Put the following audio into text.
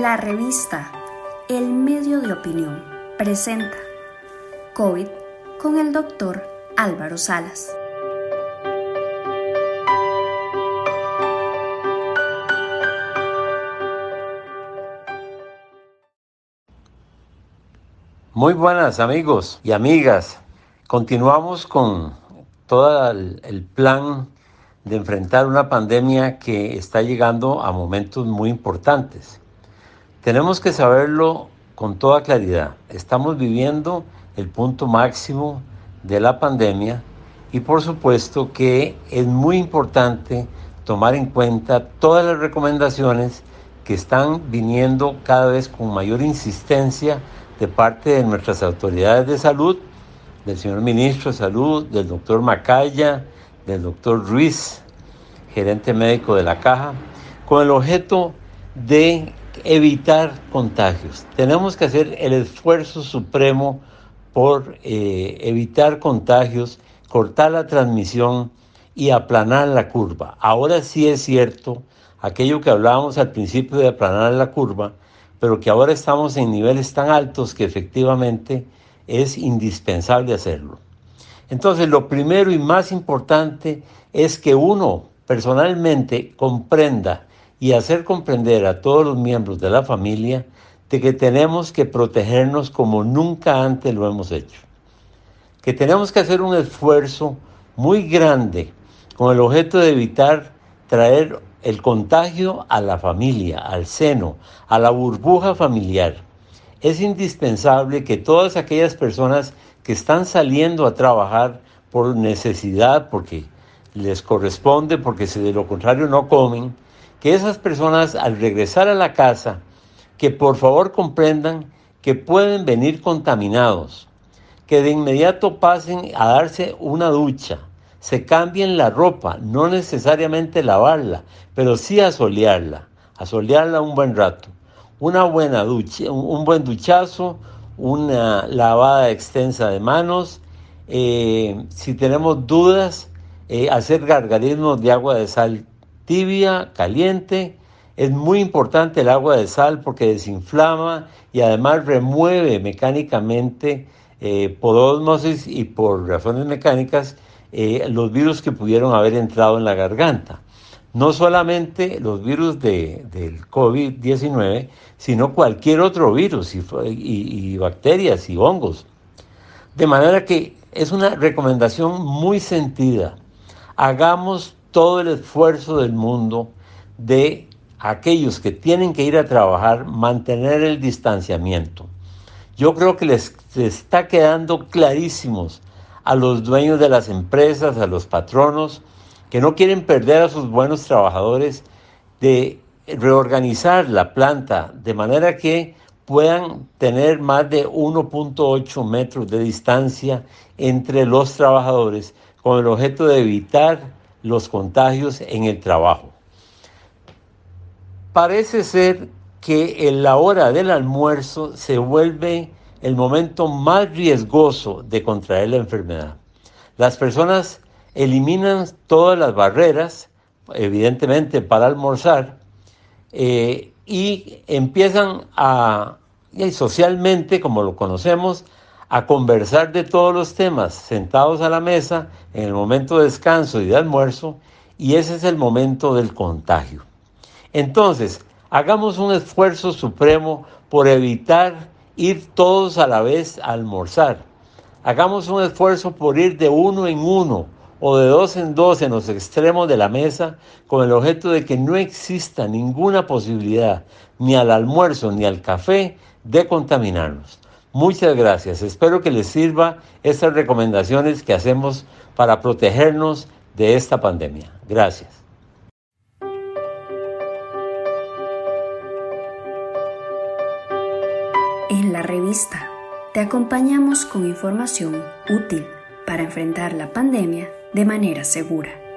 La revista El Medio de Opinión presenta COVID con el doctor Álvaro Salas. Muy buenas amigos y amigas. Continuamos con todo el plan de enfrentar una pandemia que está llegando a momentos muy importantes. Tenemos que saberlo con toda claridad. Estamos viviendo el punto máximo de la pandemia y por supuesto que es muy importante tomar en cuenta todas las recomendaciones que están viniendo cada vez con mayor insistencia de parte de nuestras autoridades de salud, del señor ministro de Salud, del doctor Macaya, del doctor Ruiz, gerente médico de la caja, con el objeto de evitar contagios. Tenemos que hacer el esfuerzo supremo por eh, evitar contagios, cortar la transmisión y aplanar la curva. Ahora sí es cierto aquello que hablábamos al principio de aplanar la curva, pero que ahora estamos en niveles tan altos que efectivamente es indispensable hacerlo. Entonces, lo primero y más importante es que uno personalmente comprenda y hacer comprender a todos los miembros de la familia de que tenemos que protegernos como nunca antes lo hemos hecho. Que tenemos que hacer un esfuerzo muy grande con el objeto de evitar traer el contagio a la familia, al seno, a la burbuja familiar. Es indispensable que todas aquellas personas que están saliendo a trabajar por necesidad, porque les corresponde, porque si de lo contrario no comen, que esas personas al regresar a la casa, que por favor comprendan que pueden venir contaminados, que de inmediato pasen a darse una ducha, se cambien la ropa, no necesariamente lavarla, pero sí asolearla, asolearla un buen rato, una buena ducha, un buen duchazo, una lavada extensa de manos, eh, si tenemos dudas, eh, hacer gargarismos de agua de sal tibia, caliente. Es muy importante el agua de sal porque desinflama y además remueve mecánicamente eh, por osmosis y por razones mecánicas eh, los virus que pudieron haber entrado en la garganta. No solamente los virus de, del COVID-19, sino cualquier otro virus y, y bacterias y hongos. De manera que es una recomendación muy sentida. Hagamos todo el esfuerzo del mundo de aquellos que tienen que ir a trabajar, mantener el distanciamiento. Yo creo que les está quedando clarísimos a los dueños de las empresas, a los patronos, que no quieren perder a sus buenos trabajadores, de reorganizar la planta de manera que puedan tener más de 1.8 metros de distancia entre los trabajadores con el objeto de evitar los contagios en el trabajo. Parece ser que en la hora del almuerzo se vuelve el momento más riesgoso de contraer la enfermedad. Las personas eliminan todas las barreras, evidentemente para almorzar, eh, y empiezan a, y socialmente, como lo conocemos, a conversar de todos los temas sentados a la mesa en el momento de descanso y de almuerzo, y ese es el momento del contagio. Entonces, hagamos un esfuerzo supremo por evitar ir todos a la vez a almorzar. Hagamos un esfuerzo por ir de uno en uno o de dos en dos en los extremos de la mesa con el objeto de que no exista ninguna posibilidad ni al almuerzo ni al café de contaminarnos. Muchas gracias. Espero que les sirva estas recomendaciones que hacemos para protegernos de esta pandemia. Gracias. En la revista te acompañamos con información útil para enfrentar la pandemia de manera segura.